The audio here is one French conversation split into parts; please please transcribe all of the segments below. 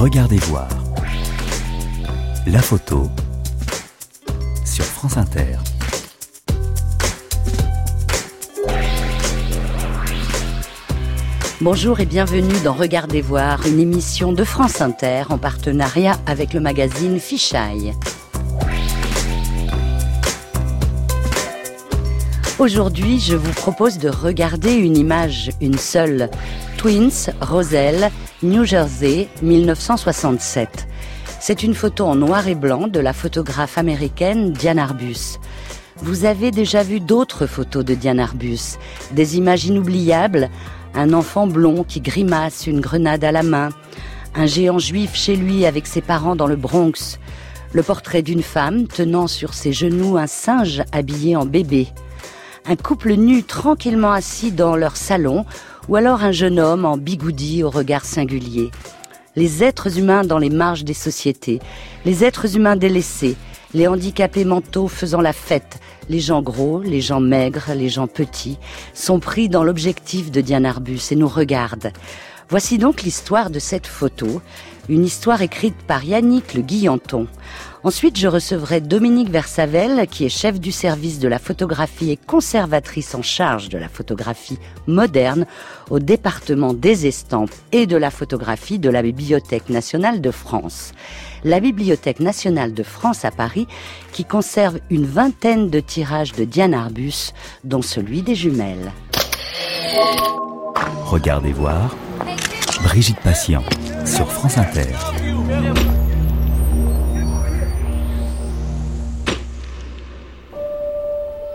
Regardez voir. La photo sur France Inter. Bonjour et bienvenue dans Regardez voir, une émission de France Inter en partenariat avec le magazine Fichaille. Aujourd'hui, je vous propose de regarder une image, une seule. Twins, Roselle, New Jersey, 1967. C'est une photo en noir et blanc de la photographe américaine Diane Arbus. Vous avez déjà vu d'autres photos de Diane Arbus, des images inoubliables, un enfant blond qui grimace une grenade à la main, un géant juif chez lui avec ses parents dans le Bronx, le portrait d'une femme tenant sur ses genoux un singe habillé en bébé, un couple nu tranquillement assis dans leur salon, ou alors un jeune homme en bigoudi au regard singulier. Les êtres humains dans les marges des sociétés, les êtres humains délaissés, les handicapés mentaux faisant la fête, les gens gros, les gens maigres, les gens petits, sont pris dans l'objectif de Diane Arbus et nous regardent. Voici donc l'histoire de cette photo, une histoire écrite par Yannick Le Guillanton. Ensuite, je recevrai Dominique Versavel, qui est chef du service de la photographie et conservatrice en charge de la photographie moderne au département des estampes et de la photographie de la Bibliothèque nationale de France. La Bibliothèque nationale de France à Paris, qui conserve une vingtaine de tirages de Diane Arbus, dont celui des jumelles. Regardez voir. Brigitte Patient sur France Inter.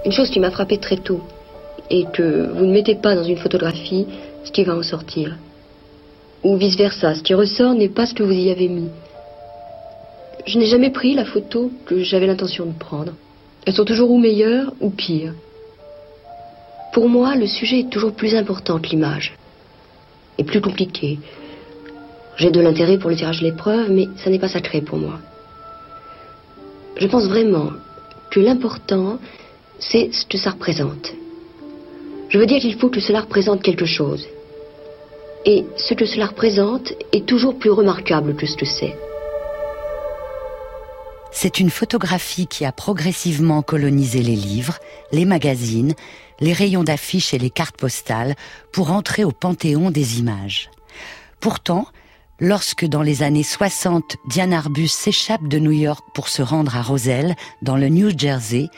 Une chose qui m'a frappé très tôt est que vous ne mettez pas dans une photographie ce qui va en sortir. Ou vice-versa, ce qui ressort n'est pas ce que vous y avez mis. Je n'ai jamais pris la photo que j'avais l'intention de prendre. Elles sont toujours ou meilleures ou pires. Pour moi, le sujet est toujours plus important que l'image. Et plus compliqué. J'ai de l'intérêt pour le tirage de l'épreuve, mais ça n'est pas sacré pour moi. Je pense vraiment que l'important, c'est ce que ça représente. Je veux dire qu'il faut que cela représente quelque chose. Et ce que cela représente est toujours plus remarquable que ce que c'est. C'est une photographie qui a progressivement colonisé les livres, les magazines, les rayons d'affiches et les cartes postales pour entrer au panthéon des images. Pourtant, lorsque dans les années 60, Diane Arbus s'échappe de New York pour se rendre à Roselle, dans le New Jersey,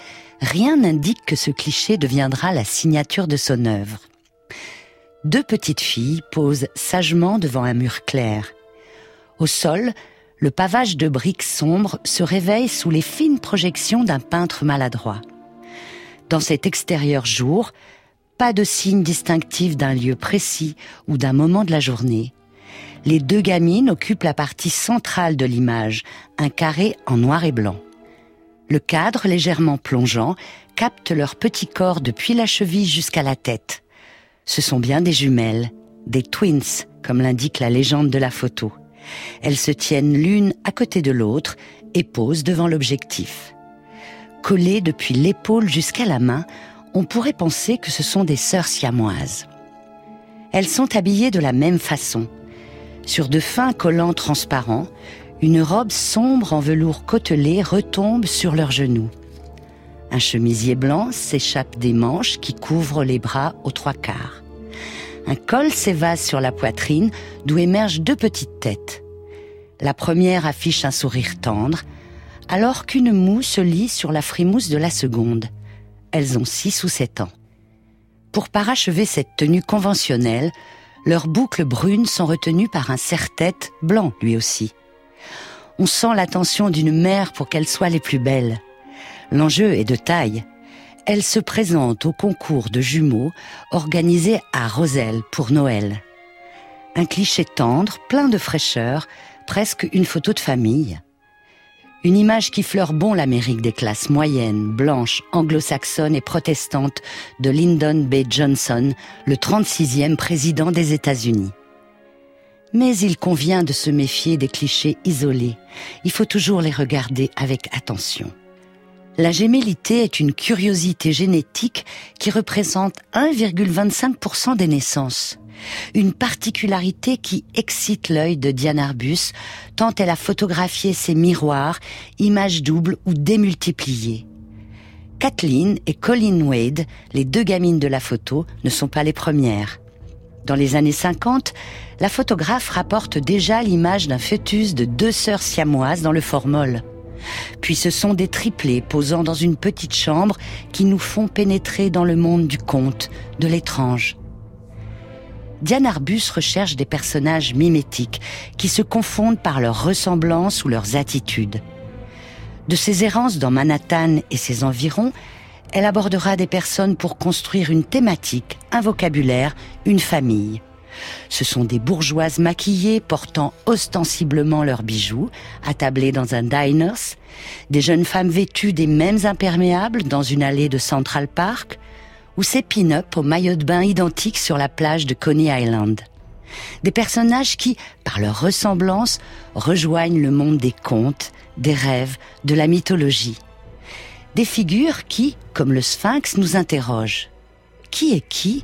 rien n'indique que ce cliché deviendra la signature de son œuvre. Deux petites filles posent sagement devant un mur clair. Au sol, le pavage de briques sombres se réveille sous les fines projections d'un peintre maladroit. Dans cet extérieur jour, pas de signe distinctif d'un lieu précis ou d'un moment de la journée. Les deux gamines occupent la partie centrale de l'image, un carré en noir et blanc. Le cadre légèrement plongeant capte leur petit corps depuis la cheville jusqu'à la tête. Ce sont bien des jumelles, des twins, comme l'indique la légende de la photo. Elles se tiennent l'une à côté de l'autre et posent devant l'objectif. Collées depuis l'épaule jusqu'à la main, on pourrait penser que ce sont des sœurs siamoises. Elles sont habillées de la même façon. Sur de fins collants transparents, une robe sombre en velours côtelé retombe sur leurs genoux. Un chemisier blanc s'échappe des manches qui couvrent les bras aux trois quarts. Un col s'évase sur la poitrine d'où émergent deux petites têtes. La première affiche un sourire tendre, alors qu'une moue se lit sur la frimousse de la seconde. Elles ont six ou sept ans. Pour parachever cette tenue conventionnelle, leurs boucles brunes sont retenues par un serre-tête blanc lui aussi on sent l'attention d'une mère pour qu'elles soient les plus belles. L'enjeu est de taille. Elle se présente au concours de jumeaux organisé à Roselle pour Noël. Un cliché tendre, plein de fraîcheur, presque une photo de famille. Une image qui fleure bon l'Amérique des classes moyennes, blanches, anglo-saxonnes et protestantes de Lyndon B. Johnson, le 36e président des États-Unis. Mais il convient de se méfier des clichés isolés. Il faut toujours les regarder avec attention. La gémellité est une curiosité génétique qui représente 1,25% des naissances. Une particularité qui excite l'œil de Diane Arbus tant elle a photographié ses miroirs, images doubles ou démultipliées. Kathleen et Colleen Wade, les deux gamines de la photo, ne sont pas les premières. Dans les années 50, la photographe rapporte déjà l'image d'un fœtus de deux sœurs siamoises dans le formol. Puis ce sont des triplés posant dans une petite chambre qui nous font pénétrer dans le monde du conte, de l'étrange. Diane Arbus recherche des personnages mimétiques qui se confondent par leur ressemblance ou leurs attitudes. De ses errances dans Manhattan et ses environs, elle abordera des personnes pour construire une thématique, un vocabulaire, une famille. Ce sont des bourgeoises maquillées portant ostensiblement leurs bijoux, attablées dans un diners, des jeunes femmes vêtues des mêmes imperméables dans une allée de Central Park, ou ces pin-up au maillot de bain identiques sur la plage de Coney Island. Des personnages qui, par leur ressemblance, rejoignent le monde des contes, des rêves, de la mythologie. Des figures qui, comme le sphinx, nous interrogent. Qui est qui?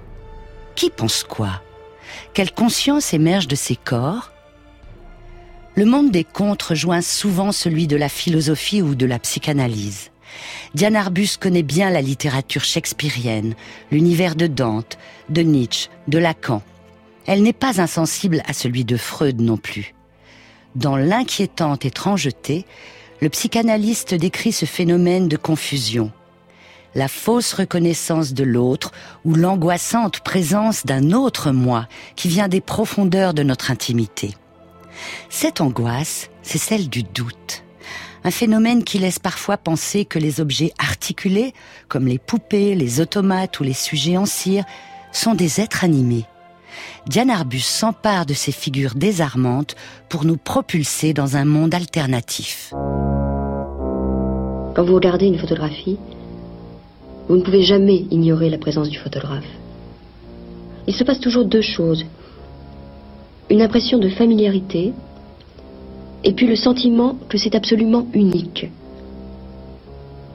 Qui pense quoi? Quelle conscience émerge de ces corps? Le monde des contes rejoint souvent celui de la philosophie ou de la psychanalyse. Diane Arbus connaît bien la littérature shakespearienne, l'univers de Dante, de Nietzsche, de Lacan. Elle n'est pas insensible à celui de Freud non plus. Dans l'inquiétante étrangeté, le psychanalyste décrit ce phénomène de confusion. La fausse reconnaissance de l'autre ou l'angoissante présence d'un autre moi qui vient des profondeurs de notre intimité. Cette angoisse, c'est celle du doute. Un phénomène qui laisse parfois penser que les objets articulés, comme les poupées, les automates ou les sujets en cire, sont des êtres animés. Diane Arbus s'empare de ces figures désarmantes pour nous propulser dans un monde alternatif. Quand vous regardez une photographie, vous ne pouvez jamais ignorer la présence du photographe. Il se passe toujours deux choses. Une impression de familiarité et puis le sentiment que c'est absolument unique.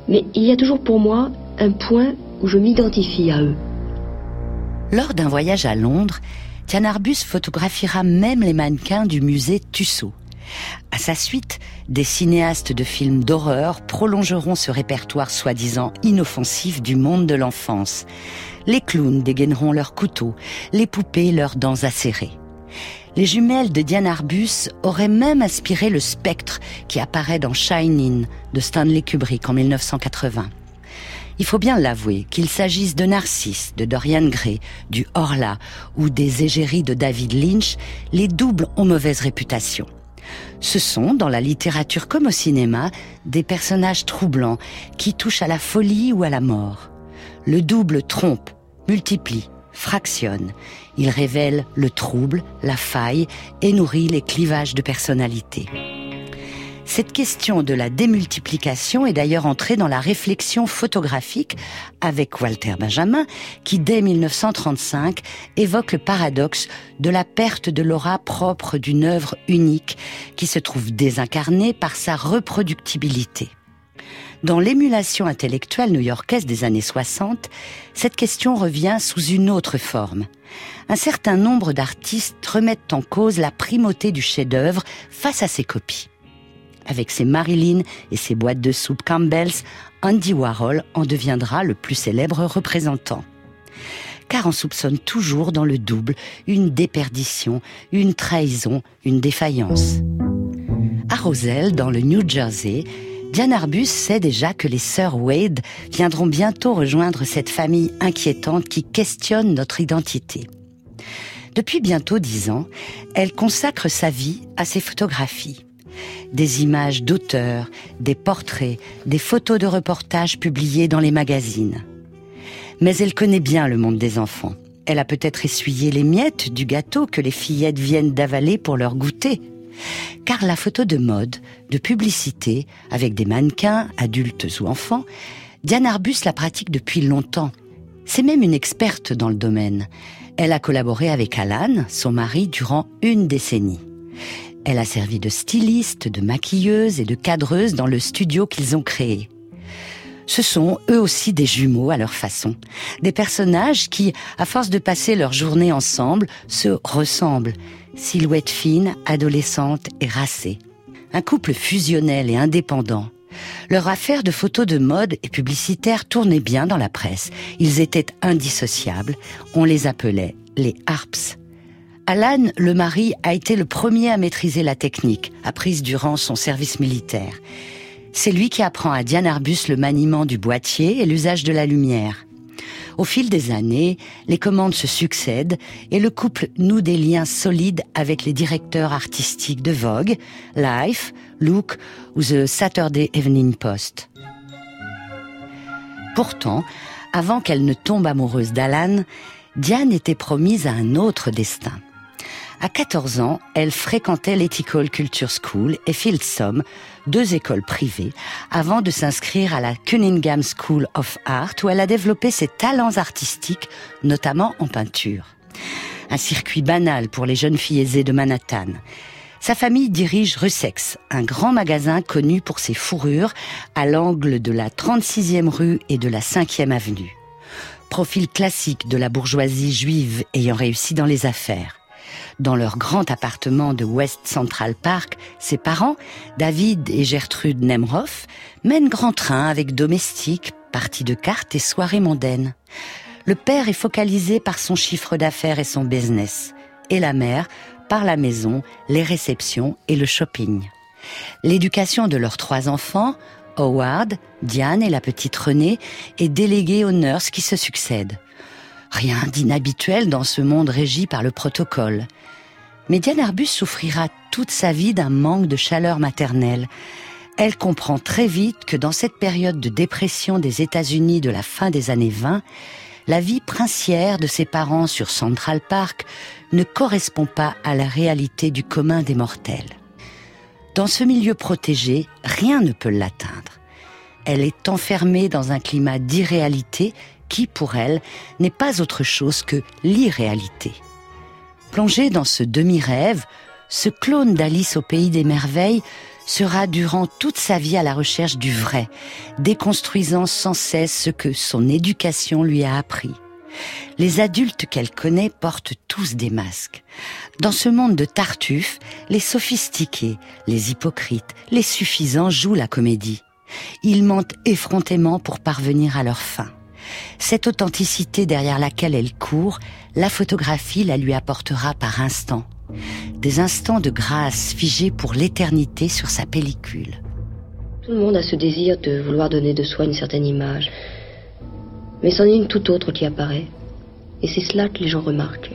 Mais il y a toujours pour moi un point où je m'identifie à eux. Lors d'un voyage à Londres, Tian Arbus photographiera même les mannequins du musée Tussaud. À sa suite, des cinéastes de films d'horreur prolongeront ce répertoire soi-disant inoffensif du monde de l'enfance. Les clowns dégaineront leurs couteaux, les poupées leurs dents acérées. Les jumelles de Diane Arbus auraient même inspiré le spectre qui apparaît dans Shining de Stanley Kubrick en 1980. Il faut bien l'avouer, qu'il s'agisse de Narcisse, de Dorian Gray, du Horla ou des égéries de David Lynch, les doubles ont mauvaise réputation. Ce sont, dans la littérature comme au cinéma, des personnages troublants qui touchent à la folie ou à la mort. Le double trompe, multiplie, fractionne. Il révèle le trouble, la faille et nourrit les clivages de personnalité. Cette question de la démultiplication est d'ailleurs entrée dans la réflexion photographique avec Walter Benjamin, qui dès 1935 évoque le paradoxe de la perte de l'aura propre d'une œuvre unique qui se trouve désincarnée par sa reproductibilité. Dans l'émulation intellectuelle new-yorkaise des années 60, cette question revient sous une autre forme. Un certain nombre d'artistes remettent en cause la primauté du chef-d'œuvre face à ses copies. Avec ses Marilyn et ses boîtes de soupe Campbell's, Andy Warhol en deviendra le plus célèbre représentant. Car on soupçonne toujours dans le double une déperdition, une trahison, une défaillance. À Roselle, dans le New Jersey, Diane Arbus sait déjà que les sœurs Wade viendront bientôt rejoindre cette famille inquiétante qui questionne notre identité. Depuis bientôt dix ans, elle consacre sa vie à ses photographies des images d'auteurs, des portraits, des photos de reportages publiés dans les magazines. Mais elle connaît bien le monde des enfants. Elle a peut-être essuyé les miettes du gâteau que les fillettes viennent d'avaler pour leur goûter. Car la photo de mode, de publicité, avec des mannequins, adultes ou enfants, Diane Arbus la pratique depuis longtemps. C'est même une experte dans le domaine. Elle a collaboré avec Alan, son mari, durant une décennie. Elle a servi de styliste, de maquilleuse et de cadreuse dans le studio qu'ils ont créé. Ce sont eux aussi des jumeaux à leur façon. Des personnages qui, à force de passer leur journée ensemble, se ressemblent. Silhouette fine, adolescente et racée. Un couple fusionnel et indépendant. Leur affaire de photos de mode et publicitaire tournait bien dans la presse. Ils étaient indissociables. On les appelait les Harps. Alan, le mari, a été le premier à maîtriser la technique, apprise durant son service militaire. C'est lui qui apprend à Diane Arbus le maniement du boîtier et l'usage de la lumière. Au fil des années, les commandes se succèdent et le couple noue des liens solides avec les directeurs artistiques de Vogue, Life, Look ou The Saturday Evening Post. Pourtant, avant qu'elle ne tombe amoureuse d'Alan, Diane était promise à un autre destin. À 14 ans, elle fréquentait l'Ethical Culture School et Fieldsome, deux écoles privées, avant de s'inscrire à la Cunningham School of Art où elle a développé ses talents artistiques, notamment en peinture. Un circuit banal pour les jeunes filles aisées de Manhattan. Sa famille dirige Russex, un grand magasin connu pour ses fourrures à l'angle de la 36e rue et de la 5e avenue. Profil classique de la bourgeoisie juive ayant réussi dans les affaires. Dans leur grand appartement de West Central Park, ses parents, David et Gertrude Nemroff, mènent grand train avec domestiques, parties de cartes et soirées mondaines. Le père est focalisé par son chiffre d'affaires et son business, et la mère par la maison, les réceptions et le shopping. L'éducation de leurs trois enfants, Howard, Diane et la petite Renée, est déléguée aux nurses qui se succèdent. Rien d'inhabituel dans ce monde régi par le protocole. Mais Diane Arbus souffrira toute sa vie d'un manque de chaleur maternelle. Elle comprend très vite que dans cette période de dépression des États-Unis de la fin des années 20, la vie princière de ses parents sur Central Park ne correspond pas à la réalité du commun des mortels. Dans ce milieu protégé, rien ne peut l'atteindre. Elle est enfermée dans un climat d'irréalité qui, pour elle, n'est pas autre chose que l'irréalité. Plongée dans ce demi-rêve, ce clone d'Alice au pays des merveilles sera durant toute sa vie à la recherche du vrai, déconstruisant sans cesse ce que son éducation lui a appris. Les adultes qu'elle connaît portent tous des masques. Dans ce monde de tartuffes, les sophistiqués, les hypocrites, les suffisants jouent la comédie. Ils mentent effrontément pour parvenir à leur fin. Cette authenticité derrière laquelle elle court, la photographie la lui apportera par instants. Des instants de grâce figés pour l'éternité sur sa pellicule. Tout le monde a ce désir de vouloir donner de soi une certaine image. Mais c'en est une toute autre qui apparaît. Et c'est cela que les gens remarquent.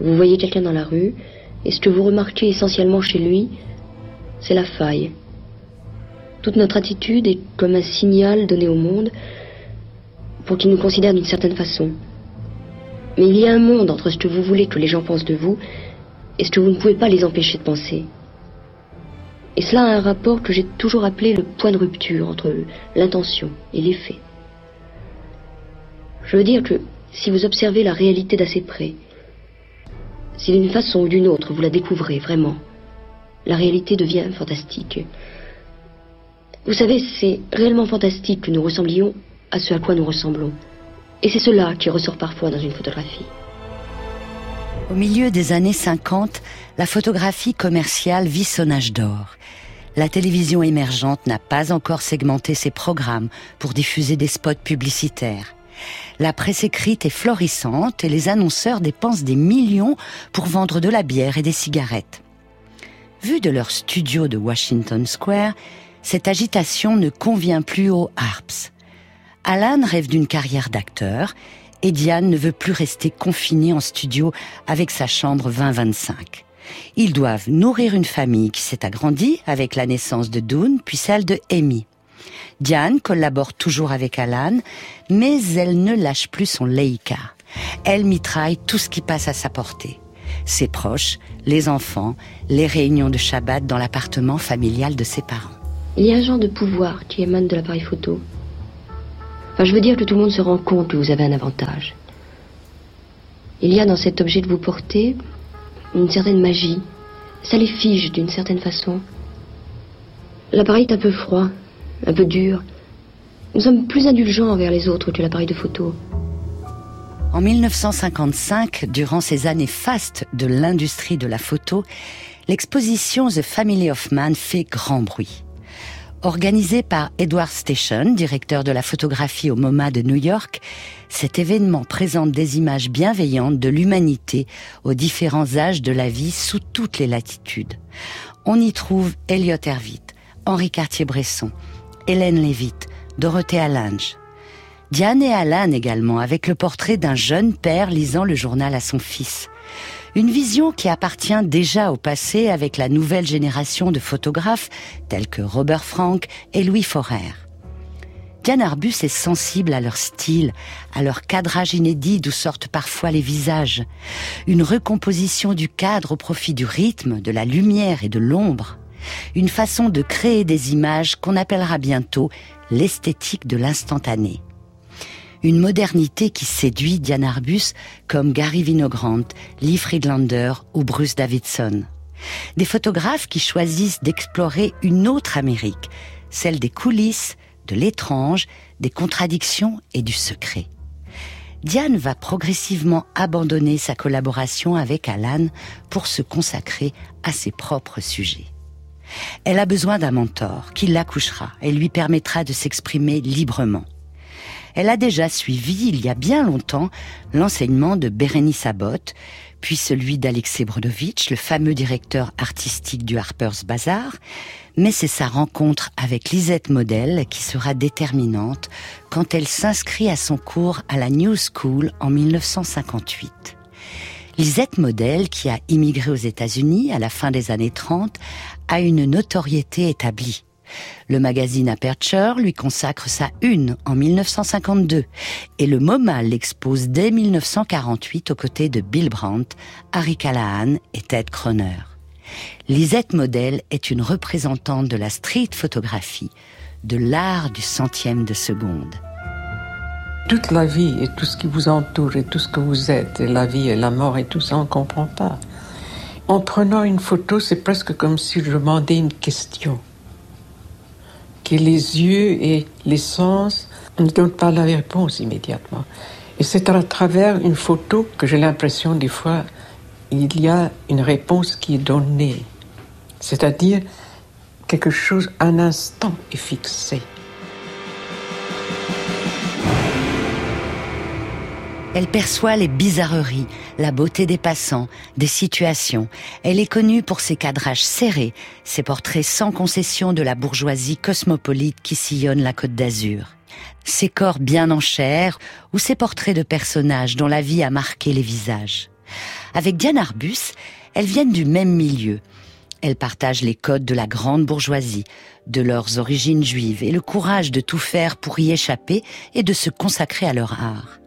Vous voyez quelqu'un dans la rue, et ce que vous remarquez essentiellement chez lui, c'est la faille, toute notre attitude est comme un signal donné au monde pour qu'il nous considère d'une certaine façon. Mais il y a un monde entre ce que vous voulez que les gens pensent de vous et ce que vous ne pouvez pas les empêcher de penser. Et cela a un rapport que j'ai toujours appelé le point de rupture entre l'intention et l'effet. Je veux dire que si vous observez la réalité d'assez près, si d'une façon ou d'une autre vous la découvrez vraiment, la réalité devient fantastique. Vous savez, c'est réellement fantastique que nous ressemblions à ce à quoi nous ressemblons. Et c'est cela qui ressort parfois dans une photographie. Au milieu des années 50, la photographie commerciale vit son âge d'or. La télévision émergente n'a pas encore segmenté ses programmes pour diffuser des spots publicitaires. La presse écrite est florissante et les annonceurs dépensent des millions pour vendre de la bière et des cigarettes. Vu de leur studio de Washington Square, cette agitation ne convient plus aux Harps. Alan rêve d'une carrière d'acteur et Diane ne veut plus rester confinée en studio avec sa chambre 2025. Ils doivent nourrir une famille qui s'est agrandie avec la naissance de Dune puis celle de Amy. Diane collabore toujours avec Alan, mais elle ne lâche plus son Leica. Elle mitraille tout ce qui passe à sa portée. Ses proches, les enfants, les réunions de Shabbat dans l'appartement familial de ses parents. Il y a un genre de pouvoir qui émane de l'appareil photo. Enfin, je veux dire que tout le monde se rend compte que vous avez un avantage. Il y a dans cet objet que vous portez une certaine magie. Ça les fige d'une certaine façon. L'appareil est un peu froid, un peu dur. Nous sommes plus indulgents envers les autres que l'appareil de photo. En 1955, durant ces années fastes de l'industrie de la photo, l'exposition The Family of Man fait grand bruit. Organisée par Edward Station, directeur de la photographie au MoMA de New York, cet événement présente des images bienveillantes de l'humanité aux différents âges de la vie sous toutes les latitudes. On y trouve Elliot Erwitt, Henri Cartier-Bresson, Hélène Lévite, Dorothée Allange. Diane et Alan également, avec le portrait d'un jeune père lisant le journal à son fils. Une vision qui appartient déjà au passé avec la nouvelle génération de photographes tels que Robert Frank et Louis Forer. Diane Arbus est sensible à leur style, à leur cadrage inédit d'où sortent parfois les visages. Une recomposition du cadre au profit du rythme, de la lumière et de l'ombre. Une façon de créer des images qu'on appellera bientôt l'esthétique de l'instantané une modernité qui séduit Diane Arbus comme Gary Vinogrand, Lee Friedlander ou Bruce Davidson. Des photographes qui choisissent d'explorer une autre Amérique, celle des coulisses, de l'étrange, des contradictions et du secret. Diane va progressivement abandonner sa collaboration avec Alan pour se consacrer à ses propres sujets. Elle a besoin d'un mentor qui l'accouchera et lui permettra de s'exprimer librement elle a déjà suivi, il y a bien longtemps, l'enseignement de Bérénice Abbott, puis celui d'Alexei Brodovitch, le fameux directeur artistique du Harper's Bazaar, mais c'est sa rencontre avec Lisette Model qui sera déterminante quand elle s'inscrit à son cours à la New School en 1958. Lisette Model, qui a immigré aux États-Unis à la fin des années 30, a une notoriété établie. Le magazine Aperture lui consacre sa une en 1952 et le MoMA l'expose dès 1948 aux côtés de Bill Brandt, Harry Callahan et Ted Croner. Lisette Model est une représentante de la street photographie, de l'art du centième de seconde. Toute la vie et tout ce qui vous entoure et tout ce que vous êtes, et la vie et la mort et tout ça, on ne comprend pas. En prenant une photo, c'est presque comme si je demandais une question que les yeux et les sens ne donnent pas la réponse immédiatement. Et c'est à travers une photo que j'ai l'impression des fois il y a une réponse qui est donnée, c'est-à-dire quelque chose, un instant est fixé. Elle perçoit les bizarreries, la beauté des passants, des situations. Elle est connue pour ses cadrages serrés, ses portraits sans concession de la bourgeoisie cosmopolite qui sillonne la côte d'Azur. Ses corps bien en chair ou ses portraits de personnages dont la vie a marqué les visages. Avec Diane Arbus, elles viennent du même milieu. Elles partagent les codes de la grande bourgeoisie, de leurs origines juives et le courage de tout faire pour y échapper et de se consacrer à leur art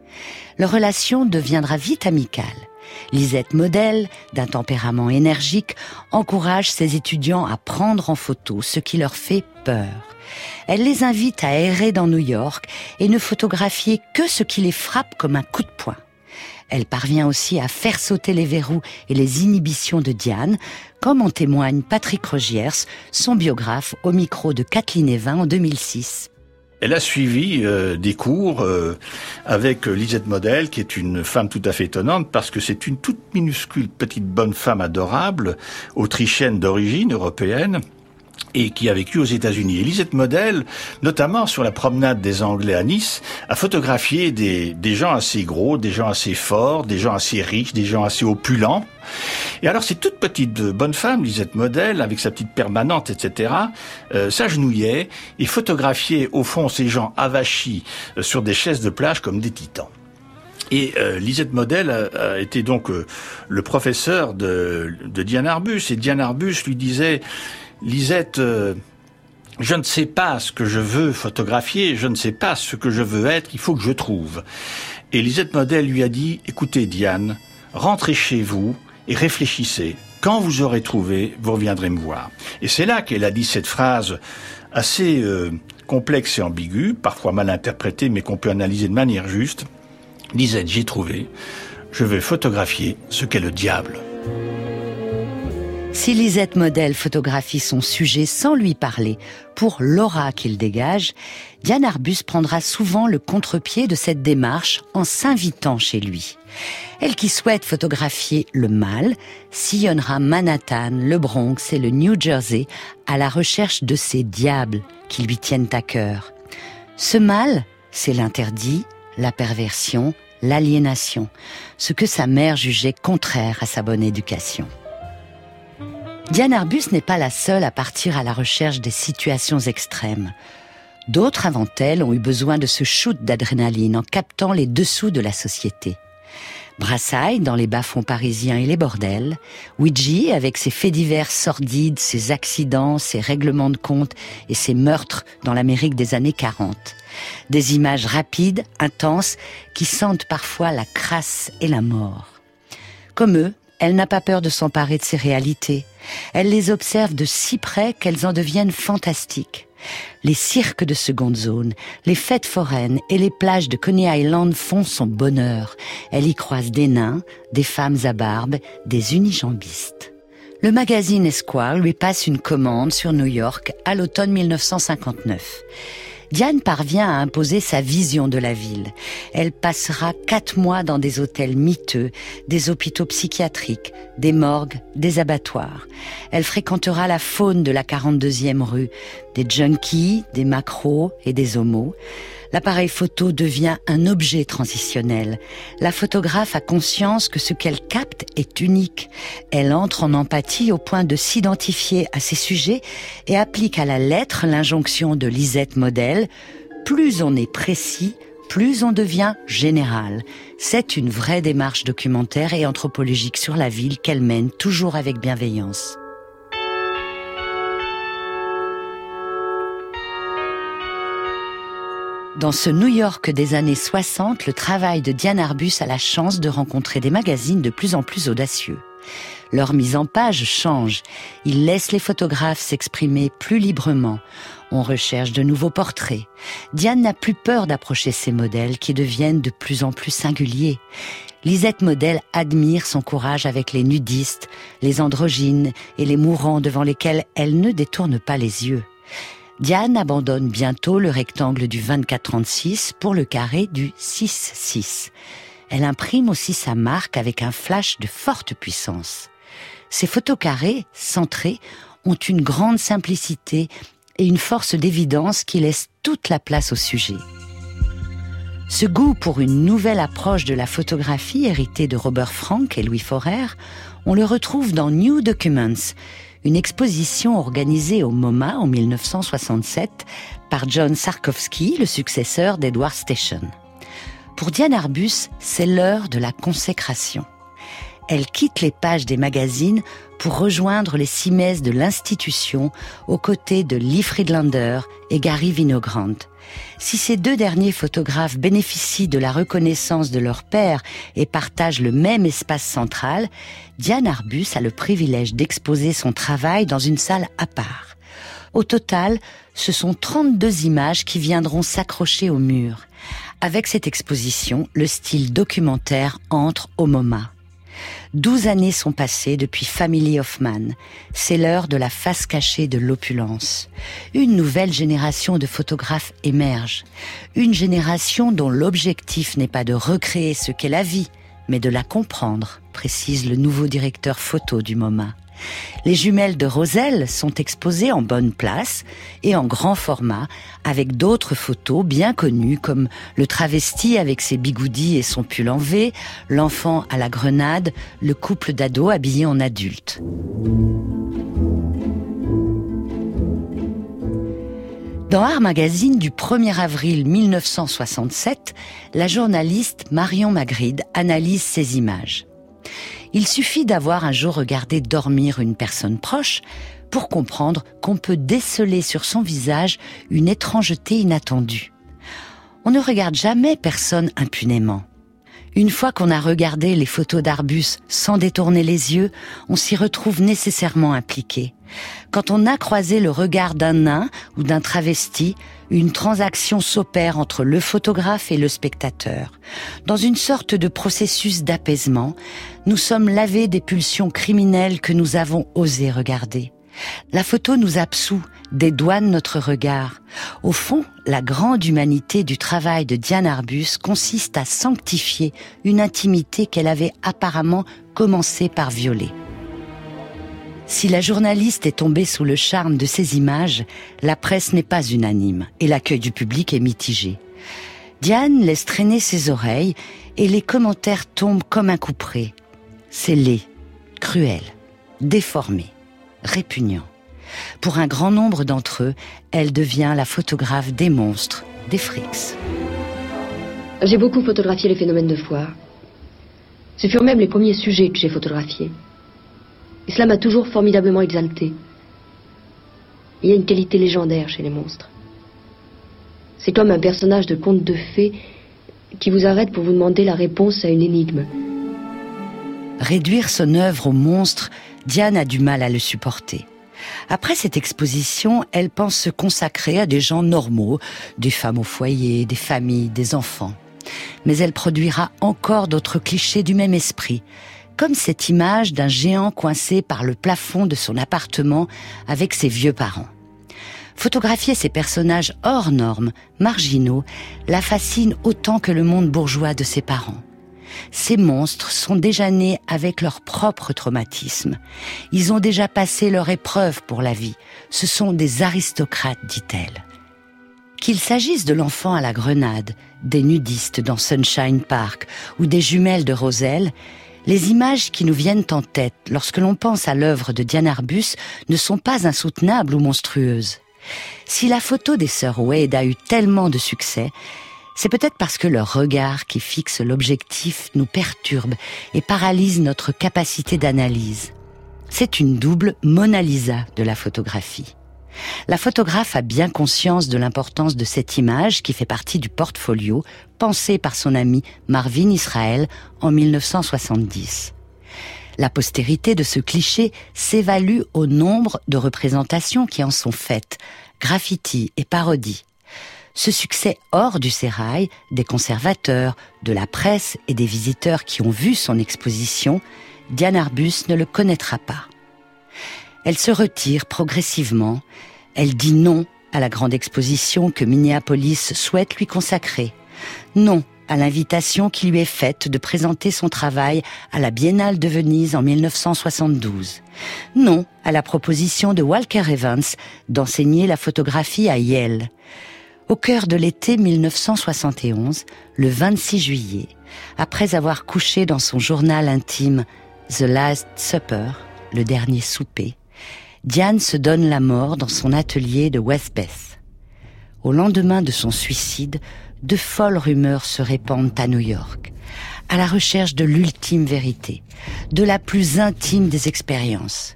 leur relation deviendra vite amicale. Lisette Model, d'un tempérament énergique, encourage ses étudiants à prendre en photo ce qui leur fait peur. Elle les invite à errer dans New York et ne photographier que ce qui les frappe comme un coup de poing. Elle parvient aussi à faire sauter les verrous et les inhibitions de Diane, comme en témoigne Patrick Rogiers, son biographe, au micro de Kathleen Evin en 2006. Elle a suivi euh, des cours euh, avec Lisette Model, qui est une femme tout à fait étonnante parce que c'est une toute minuscule petite bonne femme adorable, autrichienne d'origine européenne et qui a vécu aux États-Unis. Elisette Model, notamment sur la promenade des Anglais à Nice, a photographié des, des gens assez gros, des gens assez forts, des gens assez riches, des gens assez opulents. Et alors cette toute petite bonne femme, Lisette Model, avec sa petite permanente, etc., euh, s'agenouillait et photographiait au fond ces gens avachis euh, sur des chaises de plage comme des titans. Et euh, Lisette Model a, été donc euh, le professeur de, de Diane Arbus. Et Diane Arbus lui disait, Lisette, euh, je ne sais pas ce que je veux photographier, je ne sais pas ce que je veux être, il faut que je trouve. Et Lisette Model lui a dit, écoutez Diane, rentrez chez vous et réfléchissez. Quand vous aurez trouvé, vous reviendrez me voir. Et c'est là qu'elle a dit cette phrase assez euh, complexe et ambiguë, parfois mal interprétée, mais qu'on peut analyser de manière juste. Lisette, j'ai trouvé. Je vais photographier ce qu'est le diable. Si Lisette Model photographie son sujet sans lui parler, pour l'aura qu'il dégage, Diane Arbus prendra souvent le contre-pied de cette démarche en s'invitant chez lui. Elle qui souhaite photographier le mal sillonnera Manhattan, le Bronx et le New Jersey à la recherche de ces diables qui lui tiennent à cœur. Ce mal, c'est l'interdit, la perversion, l'aliénation, ce que sa mère jugeait contraire à sa bonne éducation. Diane Arbus n'est pas la seule à partir à la recherche des situations extrêmes. D'autres avant elle ont eu besoin de ce shoot d'adrénaline en captant les dessous de la société. Brassailles dans les bas-fonds parisiens et les bordels, Ouija avec ses faits divers sordides, ses accidents, ses règlements de compte et ses meurtres dans l'Amérique des années 40. Des images rapides, intenses, qui sentent parfois la crasse et la mort. Comme eux, elle n'a pas peur de s'emparer de ces réalités. Elle les observe de si près qu'elles en deviennent fantastiques. Les cirques de seconde zone, les fêtes foraines et les plages de Coney Island font son bonheur. Elle y croise des nains, des femmes à barbe, des unijambistes. Le magazine Esquire lui passe une commande sur New York à l'automne 1959. Diane parvient à imposer sa vision de la ville. Elle passera quatre mois dans des hôtels miteux, des hôpitaux psychiatriques, des morgues, des abattoirs. Elle fréquentera la faune de la 42e rue, des junkies, des macros et des homos l'appareil photo devient un objet transitionnel. La photographe a conscience que ce qu'elle capte est unique. Elle entre en empathie au point de s'identifier à ses sujets et applique à la lettre l'injonction de Lisette Model. Plus on est précis, plus on devient général. C'est une vraie démarche documentaire et anthropologique sur la ville qu'elle mène toujours avec bienveillance. Dans ce New York des années 60, le travail de Diane Arbus a la chance de rencontrer des magazines de plus en plus audacieux. Leur mise en page change. Ils laissent les photographes s'exprimer plus librement. On recherche de nouveaux portraits. Diane n'a plus peur d'approcher ces modèles qui deviennent de plus en plus singuliers. Lisette Model admire son courage avec les nudistes, les androgynes et les mourants devant lesquels elle ne détourne pas les yeux. Diane abandonne bientôt le rectangle du 24-36 pour le carré du 6-6. Elle imprime aussi sa marque avec un flash de forte puissance. Ces photos carrées, centrées, ont une grande simplicité et une force d'évidence qui laisse toute la place au sujet. Ce goût pour une nouvelle approche de la photographie héritée de Robert Frank et Louis Forer, on le retrouve dans New Documents, une exposition organisée au MoMA en 1967 par John Sarkovsky, le successeur d'Edward Station. Pour Diane Arbus, c'est l'heure de la consécration. Elle quitte les pages des magazines pour rejoindre les cimaises de l'institution aux côtés de Lee Friedlander et Gary Vinogrand. Si ces deux derniers photographes bénéficient de la reconnaissance de leur père et partagent le même espace central, Diane Arbus a le privilège d'exposer son travail dans une salle à part. Au total, ce sont 32 images qui viendront s'accrocher au mur. Avec cette exposition, le style documentaire entre au MoMA. Douze années sont passées depuis Family of Man. C'est l'heure de la face cachée de l'opulence. Une nouvelle génération de photographes émerge. Une génération dont l'objectif n'est pas de recréer ce qu'est la vie, mais de la comprendre, précise le nouveau directeur photo du MoMA. Les jumelles de Roselle sont exposées en bonne place et en grand format avec d'autres photos bien connues comme le travesti avec ses bigoudis et son pull en V, l'enfant à la grenade, le couple d'ados habillés en adulte. Dans Art Magazine du 1er avril 1967, la journaliste Marion Magritte analyse ces images. Il suffit d'avoir un jour regardé dormir une personne proche pour comprendre qu'on peut déceler sur son visage une étrangeté inattendue. On ne regarde jamais personne impunément. Une fois qu'on a regardé les photos d'Arbus sans détourner les yeux, on s'y retrouve nécessairement impliqué. Quand on a croisé le regard d'un nain ou d'un travesti, une transaction s'opère entre le photographe et le spectateur. Dans une sorte de processus d'apaisement, nous sommes lavés des pulsions criminelles que nous avons osé regarder. La photo nous absout, dédouane notre regard. Au fond, la grande humanité du travail de Diane Arbus consiste à sanctifier une intimité qu'elle avait apparemment commencé par violer. Si la journaliste est tombée sous le charme de ces images, la presse n'est pas unanime et l'accueil du public est mitigé. Diane laisse traîner ses oreilles et les commentaires tombent comme un couperet. C'est laid, cruel, déformé, répugnant. Pour un grand nombre d'entre eux, elle devient la photographe des monstres, des frics. J'ai beaucoup photographié les phénomènes de foire. Ce furent même les premiers sujets que j'ai photographiés. Et cela m'a toujours formidablement exalté. Il y a une qualité légendaire chez les monstres. C'est comme un personnage de conte de fées qui vous arrête pour vous demander la réponse à une énigme. Réduire son œuvre au monstre, Diane a du mal à le supporter. Après cette exposition, elle pense se consacrer à des gens normaux, des femmes au foyer, des familles, des enfants. Mais elle produira encore d'autres clichés du même esprit, comme cette image d'un géant coincé par le plafond de son appartement avec ses vieux parents. Photographier ces personnages hors normes, marginaux, la fascine autant que le monde bourgeois de ses parents. Ces monstres sont déjà nés avec leur propre traumatisme. Ils ont déjà passé leur épreuve pour la vie. Ce sont des aristocrates, dit-elle. Qu'il s'agisse de l'enfant à la grenade, des nudistes dans Sunshine Park ou des jumelles de Roselle, les images qui nous viennent en tête lorsque l'on pense à l'œuvre de Diane Arbus ne sont pas insoutenables ou monstrueuses. Si la photo des sœurs Wade a eu tellement de succès, c'est peut-être parce que leur regard qui fixe l'objectif nous perturbe et paralyse notre capacité d'analyse. C'est une double Mona Lisa de la photographie. La photographe a bien conscience de l'importance de cette image qui fait partie du portfolio pensé par son ami Marvin Israël en 1970. La postérité de ce cliché s'évalue au nombre de représentations qui en sont faites, graffiti et parodies. Ce succès hors du sérail, des conservateurs, de la presse et des visiteurs qui ont vu son exposition, Diane Arbus ne le connaîtra pas. Elle se retire progressivement. Elle dit non à la grande exposition que Minneapolis souhaite lui consacrer. Non à l'invitation qui lui est faite de présenter son travail à la Biennale de Venise en 1972. Non à la proposition de Walker Evans d'enseigner la photographie à Yale. Au cœur de l'été 1971, le 26 juillet, après avoir couché dans son journal intime The Last Supper, le dernier souper, Diane se donne la mort dans son atelier de Westbeth. Au lendemain de son suicide, de folles rumeurs se répandent à New York, à la recherche de l'ultime vérité, de la plus intime des expériences.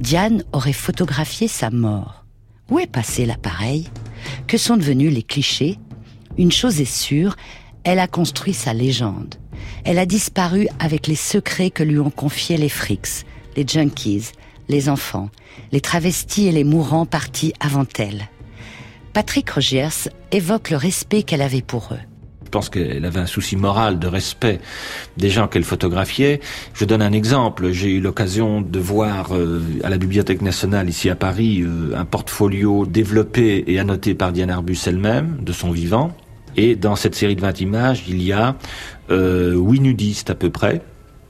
Diane aurait photographié sa mort. Où est passé l'appareil? Que sont devenus les clichés? Une chose est sûre, elle a construit sa légende. Elle a disparu avec les secrets que lui ont confiés les frics, les junkies, les enfants, les travestis et les mourants partis avant elle. Patrick Rogers évoque le respect qu'elle avait pour eux. Je pense qu'elle avait un souci moral de respect des gens qu'elle photographiait. Je donne un exemple. J'ai eu l'occasion de voir euh, à la Bibliothèque nationale ici à Paris euh, un portfolio développé et annoté par Diane Arbus elle-même, de son vivant. Et dans cette série de 20 images, il y a euh, huit nudistes à peu près,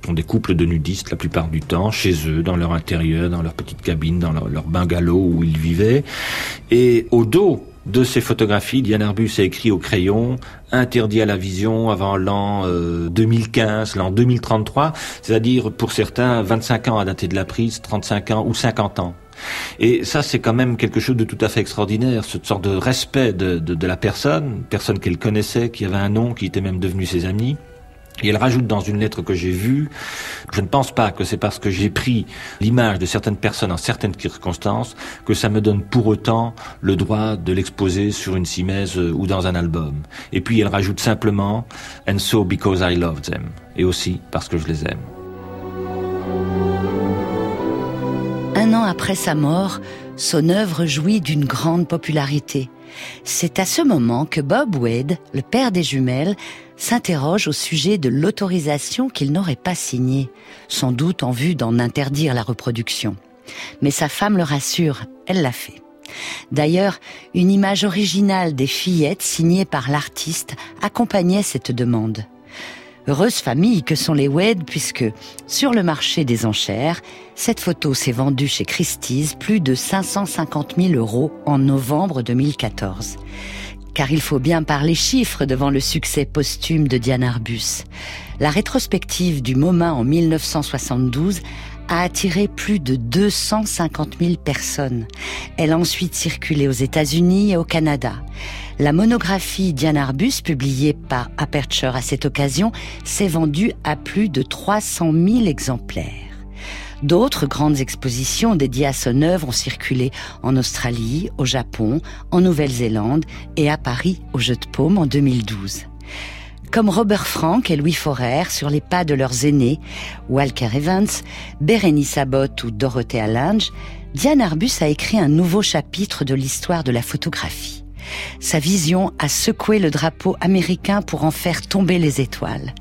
sont des couples de nudistes la plupart du temps, chez eux, dans leur intérieur, dans leur petite cabine, dans leur, bungalow où ils vivaient. Et au dos de ces photographies, Diane Arbus a écrit au crayon interdit à la vision avant l'an 2015, euh, l'an 2033, c'est-à-dire pour certains 25 ans à dater de la prise, 35 ans ou 50 ans. Et ça, c'est quand même quelque chose de tout à fait extraordinaire, cette sorte de respect de, de, de la personne, personne qu'elle connaissait, qui avait un nom, qui était même devenu ses amis Et elle rajoute dans une lettre que j'ai vue, je ne pense pas que c'est parce que j'ai pris l'image de certaines personnes en certaines circonstances que ça me donne pour autant le droit de l'exposer sur une simèse ou dans un album. Et puis elle rajoute simplement, and so because I love them. Et aussi parce que je les aime. Un an après sa mort, son œuvre jouit d'une grande popularité. C'est à ce moment que Bob Wade, le père des jumelles, s'interroge au sujet de l'autorisation qu'il n'aurait pas signée, sans doute en vue d'en interdire la reproduction. Mais sa femme le rassure, elle l'a fait. D'ailleurs, une image originale des fillettes signée par l'artiste accompagnait cette demande. Heureuse famille que sont les Wade puisque, sur le marché des enchères, cette photo s'est vendue chez Christie's plus de 550 000 euros en novembre 2014. Car il faut bien parler chiffres devant le succès posthume de Diane Arbus. La rétrospective du MoMA en 1972 a attiré plus de 250 000 personnes. Elle a ensuite circulé aux États-Unis et au Canada. La monographie Diane Arbus, publiée par Aperture à cette occasion, s'est vendue à plus de 300 000 exemplaires. D'autres grandes expositions dédiées à son œuvre ont circulé en Australie, au Japon, en Nouvelle-Zélande et à Paris au Jeu de Paume en 2012. Comme Robert Frank et Louis Forer sur les pas de leurs aînés, Walker Evans, Bérénice Abbott ou Dorothea Lange, Diane Arbus a écrit un nouveau chapitre de l'histoire de la photographie. Sa vision a secoué le drapeau américain pour en faire tomber les étoiles.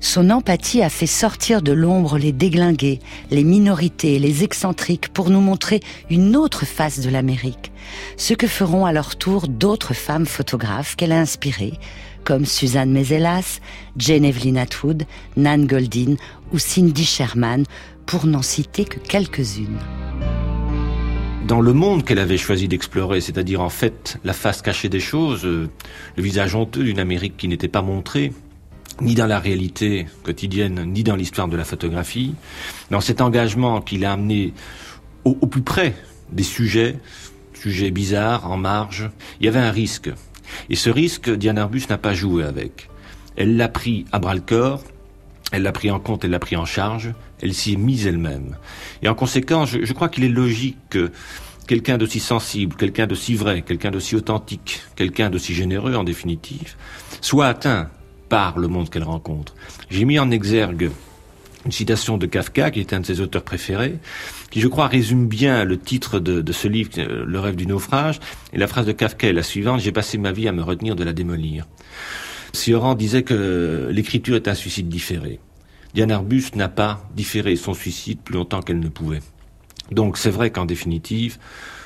Son empathie a fait sortir de l'ombre les déglingués, les minorités, les excentriques pour nous montrer une autre face de l'Amérique. Ce que feront à leur tour d'autres femmes photographes qu'elle a inspirées, comme Suzanne Mezelas, Jane Evelyn Atwood, Nan Goldin ou Cindy Sherman, pour n'en citer que quelques-unes. Dans le monde qu'elle avait choisi d'explorer, c'est-à-dire en fait la face cachée des choses, euh, le visage honteux d'une Amérique qui n'était pas montrée, ni dans la réalité quotidienne, ni dans l'histoire de la photographie, dans cet engagement qui l'a amené au, au plus près des sujets, sujets bizarres, en marge, il y avait un risque. Et ce risque, Diane Arbus n'a pas joué avec. Elle l'a pris à bras le corps, elle l'a pris en compte, elle l'a pris en charge, elle s'y est mise elle-même. Et en conséquence, je, crois qu'il est logique que quelqu'un d'aussi sensible, quelqu'un d'aussi vrai, quelqu'un d'aussi authentique, quelqu'un d'aussi généreux en définitive, soit atteint par le monde qu'elle rencontre. J'ai mis en exergue une citation de Kafka, qui est un de ses auteurs préférés, qui je crois résume bien le titre de, de, ce livre, euh, Le rêve du naufrage, et la phrase de Kafka est la suivante, j'ai passé ma vie à me retenir de la démolir. Sioran disait que l'écriture est un suicide différé. Diane Arbus n'a pas différé son suicide plus longtemps qu'elle ne pouvait. Donc c'est vrai qu'en définitive,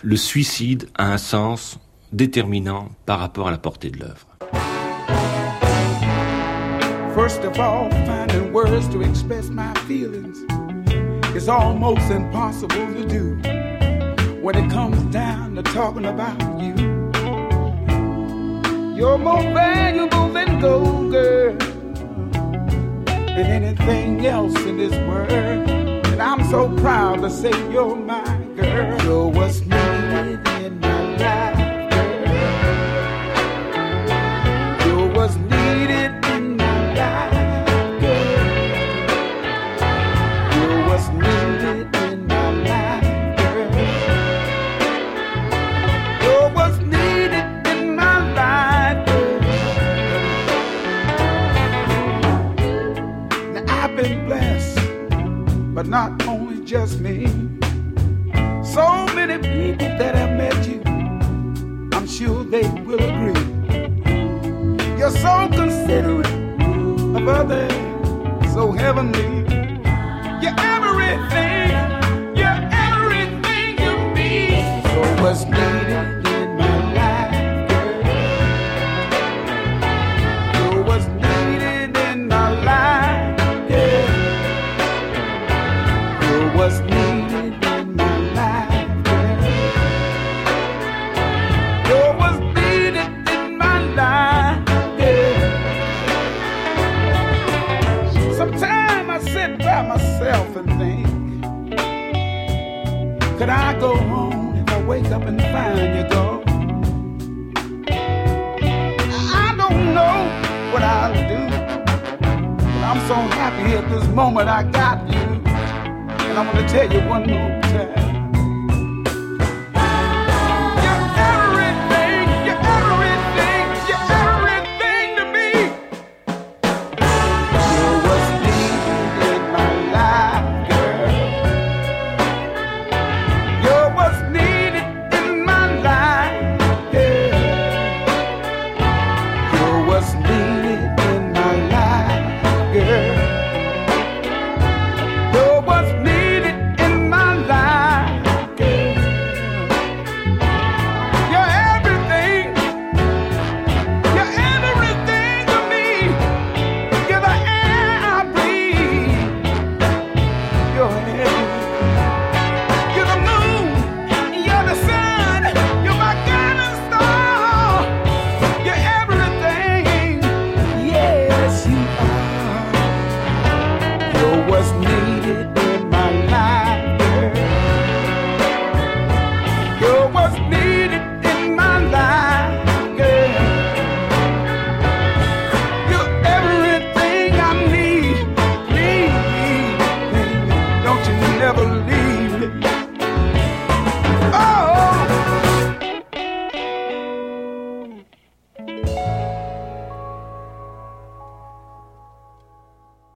le suicide a un sens déterminant par rapport à la portée de l'œuvre. You're more valuable than gold, girl, than anything else in this world. And I'm so proud to say you're my girl. You're what's needed in my life, not only just me. So many people that have met you, I'm sure they will agree. You're so considerate of others, so heavenly. You're everything, Happy at this moment I got you. And I'm gonna tell you one more time.